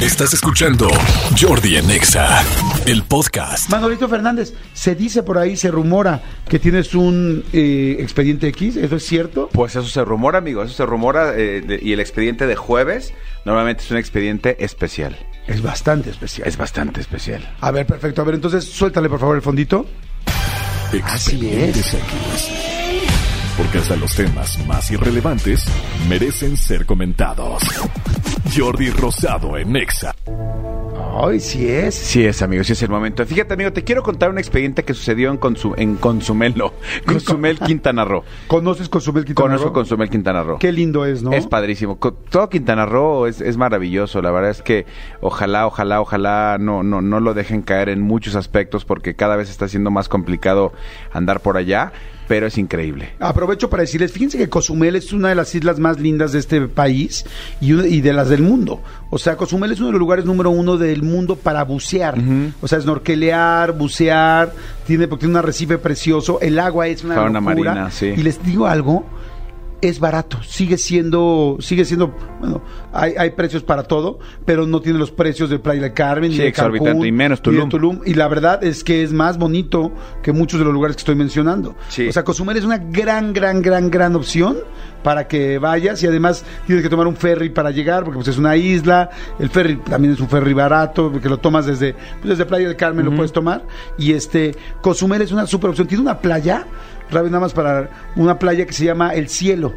Estás escuchando Jordi Anexa, el podcast. Manolito Fernández, se dice por ahí, se rumora que tienes un eh, expediente X, ¿eso es cierto? Pues eso se rumora, amigo, eso se rumora eh, de- y el expediente de jueves normalmente es un expediente especial. Es bastante especial. Es bastante especial. A ver, perfecto. A ver, entonces suéltale por favor el fondito. Expedientes X. Porque hasta los temas más irrelevantes merecen ser comentados. Jordi Rosado en Exa. Ay, sí es. Sí es, amigo, sí es el momento. Fíjate, amigo, te quiero contar un expediente que sucedió en, Consu- en Consumel, no, Consumel Quintana Roo. ¿Conoces Consumel Quintana Conozco Roo? Consumel Quintana Roo. Qué lindo es, ¿no? Es padrísimo. Todo Quintana Roo es, es maravilloso. La verdad es que ojalá, ojalá, ojalá no, no, no lo dejen caer en muchos aspectos porque cada vez está siendo más complicado andar por allá, pero es increíble. Aprovecho para decirles, fíjense que Cozumel es una de las islas más lindas de este país y, y de las del mundo. O sea, Cozumel es uno de los lugares número uno del mundo para bucear. O sea, snorkelear, bucear, tiene, porque tiene un arrecife precioso, el agua es una Fauna locura. marina, sí. Y les digo algo, es barato, sigue siendo, sigue siendo, bueno, hay, hay precios para todo, pero no tiene los precios de Playa del Carmen, ni Sí, de exorbitante, Cancún, y menos ni de Tulum. Tulum. Y la verdad es que es más bonito que muchos de los lugares que estoy mencionando. Sí. O sea, Cozumel es una gran, gran, gran, gran opción para que vayas y además tienes que tomar un ferry para llegar porque pues es una isla, el ferry también es un ferry barato porque lo tomas desde pues, desde Playa del Carmen lo puedes tomar y este Cozumel es una super opción, tiene una playa, Rabi, nada más para una playa que se llama El Cielo.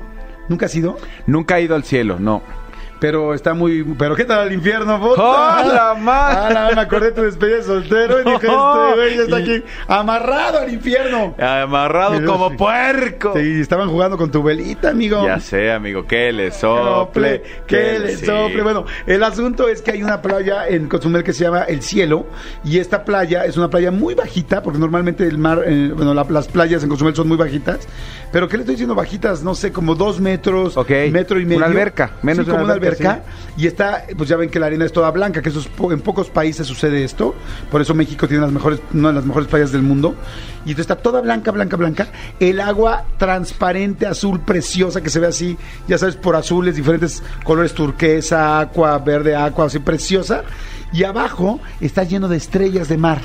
¿Nunca has ido? Nunca he ido al cielo, no. Pero está muy... ¿Pero qué tal el infierno, puta? ¡Hola, madre! Ah, la- me acordé de tu despedida de soltero y dije, este güey ya está aquí amarrado al infierno. Amarrado como sí. puerco. Sí, estaban jugando con tu velita, amigo. Ya sé, amigo, que le sople, que le sí. sople. Bueno, el asunto es que hay una playa en Cozumel que se llama El Cielo y esta playa es una playa muy bajita porque normalmente el mar, eh, bueno, la- las playas en Cozumel son muy bajitas. Pero ¿qué le estoy diciendo bajitas? No sé, como dos metros, Ok, metro y medio. una alberca, menos Sí, como una alberca. Y está, pues ya ven que la arena es toda blanca, que eso es po- en pocos países sucede esto. Por eso México tiene las mejores, una de las mejores playas del mundo. Y entonces está toda blanca, blanca, blanca. El agua transparente, azul, preciosa, que se ve así, ya sabes, por azules, diferentes colores turquesa, agua, verde, agua, así preciosa. Y abajo está lleno de estrellas de mar.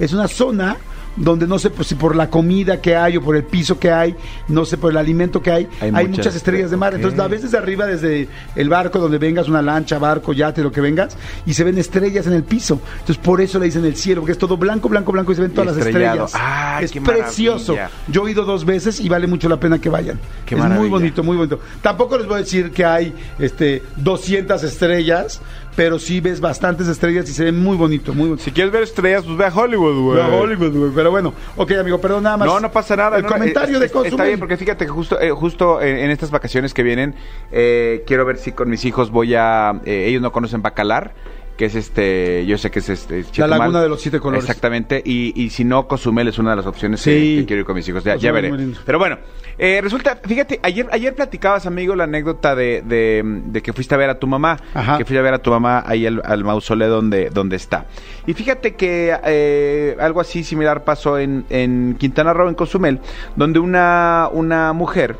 Es una zona donde no sé pues, si por la comida que hay o por el piso que hay, no sé por el alimento que hay, hay, Hay muchas, muchas estrellas de mar. Entonces la ves desde arriba, desde el barco donde vengas, una lancha, barco, yate, lo que vengas, y se ven estrellas en el piso. Entonces por eso le dicen el cielo, porque es todo blanco, blanco, blanco y se ven todas las estrellas. ¡Ay, es qué precioso. Yo he ido dos veces y vale mucho la pena que vayan. Qué es muy bonito, muy bonito. Tampoco les voy a decir que hay este 200 estrellas, pero sí ves bastantes estrellas y se ven muy bonito, muy bonito. Si quieres ver estrellas, pues ve a Hollywood, güey. A Hollywood, güey. Pero bueno, ok, amigo, perdón, nada más. No, no pasa nada. El no, comentario es- de es- Está bien, porque fíjate que justo, eh, justo en, en estas vacaciones que vienen, eh, quiero ver si con mis hijos voy a... eh, ellos no conocen Bacalar, que es este... Yo sé que es este... Chetumal. laguna de los siete colores. Exactamente. Y, y si no, Cozumel es una de las opciones Sí. que, que quiero ir con mis hijos. Ya, ya veré. Pero bueno, eh, resulta... Fíjate, ayer, ayer platicabas, amigo, la anécdota de, de, de que fuiste a ver a tu mamá. Ajá. Que fuiste a ver a tu mamá ahí al, al mausoleo donde, donde está. Y fíjate que eh, algo así similar pasó en, en Quintana Roo, en Cozumel, donde una, una mujer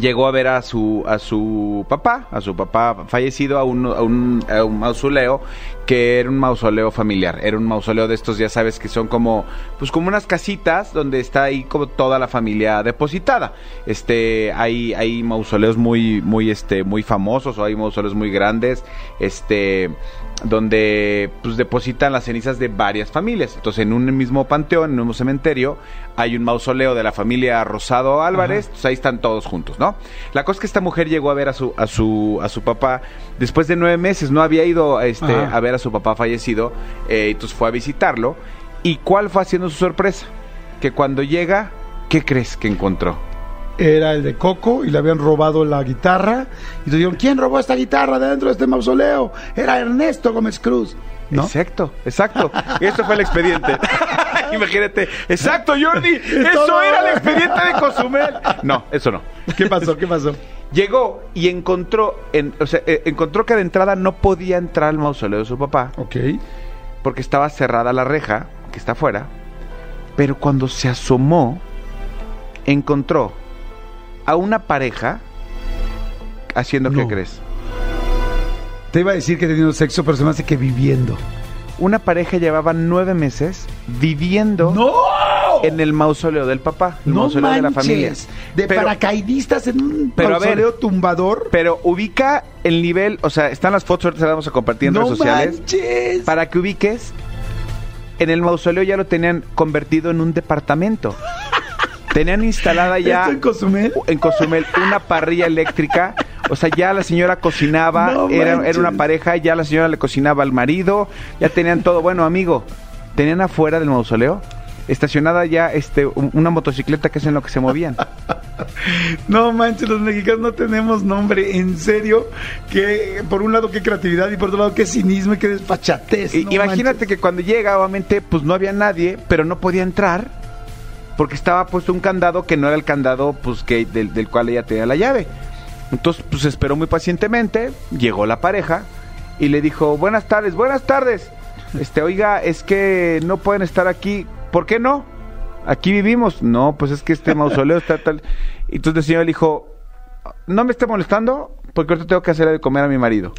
llegó a ver a su a su papá, a su papá fallecido a un, a un, mausoleo que era un mausoleo familiar, era un mausoleo de estos, ya sabes, que son como pues como unas casitas donde está ahí como toda la familia depositada. Este, hay hay mausoleos muy muy este muy famosos o hay mausoleos muy grandes, este donde pues depositan las cenizas de varias familias. Entonces, en un mismo panteón, en un mismo cementerio, hay un mausoleo de la familia Rosado Álvarez, entonces ahí están todos juntos, ¿no? La cosa es que esta mujer llegó a ver a su a su a su papá después de nueve meses, no había ido este Ajá. a ver a su papá fallecido, eh, entonces fue a visitarlo. ¿Y cuál fue haciendo su sorpresa? Que cuando llega, ¿qué crees que encontró? Era el de Coco y le habían robado la guitarra. Y dijeron, ¿quién robó esta guitarra de dentro de este mausoleo? Era Ernesto Gómez Cruz. ¿No? Exacto, exacto. Y esto fue el expediente. Imagínate. Exacto, Jordi. Eso era el expediente de Cozumel. No, eso no. ¿Qué pasó? ¿Qué pasó? Llegó y encontró, en, o sea, eh, encontró que de entrada no podía entrar al mausoleo de su papá Ok. porque estaba cerrada la reja que está afuera. Pero cuando se asomó, encontró a una pareja haciendo qué No. crees. Te iba a decir que teniendo sexo, pero se me hace que viviendo. Una pareja llevaba nueve meses viviendo ¡No! en el mausoleo del papá, el no mausoleo de la familia. De Pero- paracaidistas en un Pero a ver. mausoleo tumbador. Pero ubica el nivel, o sea, están las fotos, ahorita las vamos a compartir en redes sociales. manches. Para que ubiques, en el mausoleo ya lo tenían convertido en un departamento. Tenían instalada ya ¿Esto en Cozumel? en Cozumel una parrilla eléctrica. O sea, ya la señora cocinaba, No era, era una pareja, ya la señora le cocinaba al marido, ya tenían todo. Bueno, amigo, tenían afuera del mausoleo estacionada ya este un- una motocicleta que es en lo que se movían. No manches, los mexicanos no tenemos nombre, en serio. Que por un lado qué creatividad y por otro lado qué cinismo y qué despachatez. No imagínate manches. que cuando llega, obviamente, pues no había nadie, pero no podía entrar porque estaba puesto un candado que no era el candado pues que del, del cual ella tenía la llave. Entonces, pues esperó muy pacientemente, llegó la pareja y le dijo, buenas tardes, buenas tardes. Este, oiga, es que no pueden estar aquí. ¿Por qué no? Aquí vivimos. No, pues es que este mausoleo está tal. Entonces el señor le dijo, no me esté molestando porque ahorita tengo que hacerle de comer a mi marido.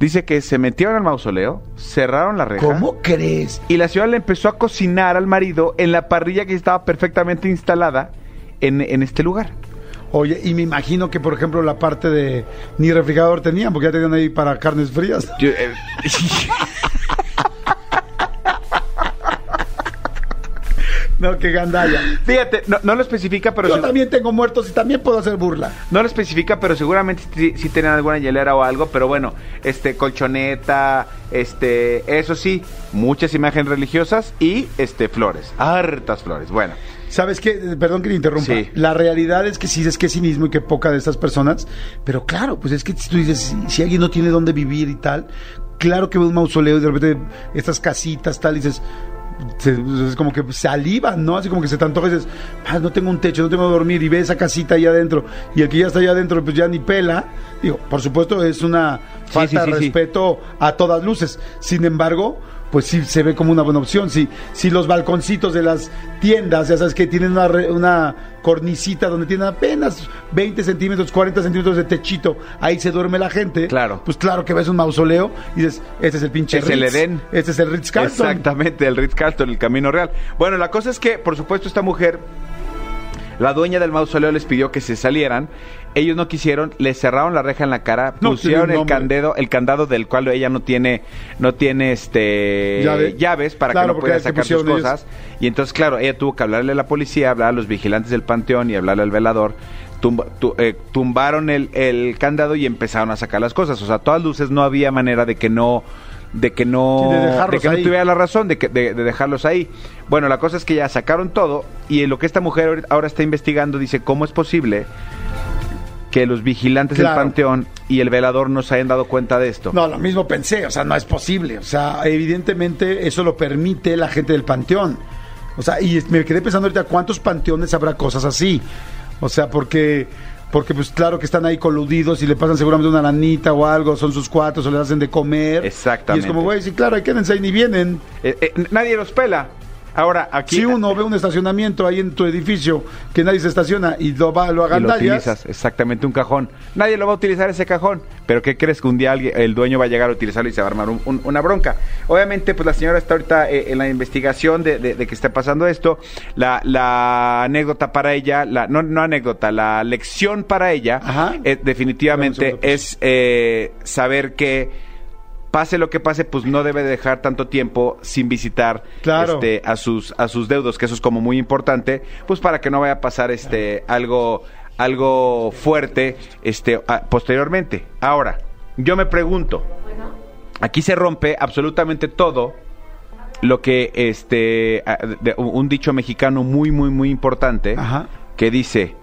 Dice que se metieron al mausoleo, cerraron la reja. ¿Cómo crees? Y la señora le empezó a cocinar al marido en la parrilla que estaba perfectamente instalada en, en este lugar. Oye, y me imagino que, por ejemplo, la parte de ni refrigerador tenían, porque ya tenían ahí para carnes frías. Yo, eh, No, que gandalla. fíjate, no, no lo especifica, pero Yo también tengo muertos y también puedo hacer burla. no lo especifica, pero seguramente sí, sí tenían alguna hielera o algo, pero bueno, este colchoneta, este, eso sí, muchas imágenes religiosas y este flores, hartas flores. Bueno, ¿Sabes qué? Perdón que te interrumpa. Sí. La realidad es que sí, es que cinismo y que poca de estas personas. Pero claro, pues es que si tú dices, si, si alguien no tiene dónde vivir y tal, claro que ve un mausoleo y de repente estas casitas tal, y dices, se- es como que salivan, ¿no? Así como que se te antoja y dices, ah, no tengo un techo, no tengo que dormir, y ve esa casita ahí adentro, y el que ya está allá adentro, pues ya ni pela. Digo, por supuesto, es una falta sí, de sí, respeto a todas luces. Sin embargo, pues sí se ve como una buena opción. Si, si los balconcitos de las tiendas, ya sabes que tienen una, re- una cornicita donde tienen apenas 20 centímetros, 40 centímetros de techito, ahí se duerme la gente. Claro. Pues claro que ves un mausoleo y dices, este es el pinche Es el Edén. Este es el Ritz Carlton. Exactamente, el Ritz Carlton, el Camino Real. Bueno, la cosa es que, por supuesto, esta mujer, la dueña del mausoleo les pidió que se salieran. Ellos no quisieron, le cerraron la reja en la cara, No pusieron el candado, el candado del cual ella no tiene, no tiene este Llave. llaves para Claro, que no pueda sacar sus ellos. cosas. Y entonces, claro, ella tuvo que hablarle a la policía, hablar a los vigilantes del panteón y hablarle al velador. Tumba- tu- eh, tumbaron el, el candado y empezaron a sacar las cosas. O sea, a todas luces no había manera de que no de que no Sí, de que no tuviera la razón de, que, de, de dejarlos ahí. Bueno, la cosa es que ya sacaron todo y lo que esta mujer ahora está investigando dice cómo es posible que los vigilantes Claro. del panteón y el velador no se hayan dado cuenta de esto. No, lo mismo pensé, o sea, no es posible. O sea, evidentemente eso lo permite la gente del panteón. O sea, y me quedé pensando ahorita cuántos panteones habrá cosas así. O sea, porque porque pues claro que están ahí coludidos y le pasan seguramente una lanita o algo, son sus cuatro, o les hacen de comer. Exactamente. Y es como, güey, sí, claro, hay quédense ahí ni vienen. Eh, eh, nadie los pela. Ahora, aquí Si uno ve un estacionamiento ahí en tu edificio que nadie se estaciona y lo va, lo y lo agandallas, utilizas, exactamente un cajón. Nadie lo va a utilizar ese cajón, pero ¿qué crees que un día alguien- el dueño va a llegar a utilizarlo y se va a armar un- un- una bronca? Obviamente, pues la señora está ahorita eh, en la investigación de, de- de que está pasando esto. La, la anécdota para ella, la, no, no anécdota, la lección para ella, eh, definitivamente pues. es eh, saber que pase lo que pase, pues no debe dejar tanto tiempo sin visitar Claro. este, a sus a sus deudos, que eso es como muy importante, pues para que no vaya a pasar este algo algo fuerte este a- posteriormente. Ahora, yo me pregunto, aquí se rompe absolutamente todo lo que este a- de- un dicho mexicano muy muy muy importante Ajá. que dice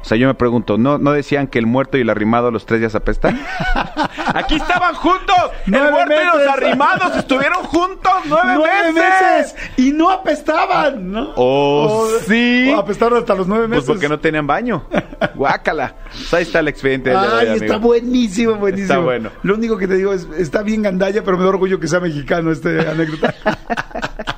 O sea, yo me pregunto, ¿no, ¿no decían que el muerto y el arrimado los tres días apestan? ¡Aquí estaban juntos! ¡El muerto y los meses. arrimados estuvieron juntos nueve, ¡Nueve meses! meses! Y no apestaban, ¿no? Oh, sí. o apestaron hasta los nueve Pues meses. porque no tenían baño. Guácala. Pues ahí está el expediente de hoy, Ay, amigo. está buenísimo, buenísimo. Está bueno. Lo único que te digo es, está bien gandalla, pero me da orgullo que sea mexicano este anécdota.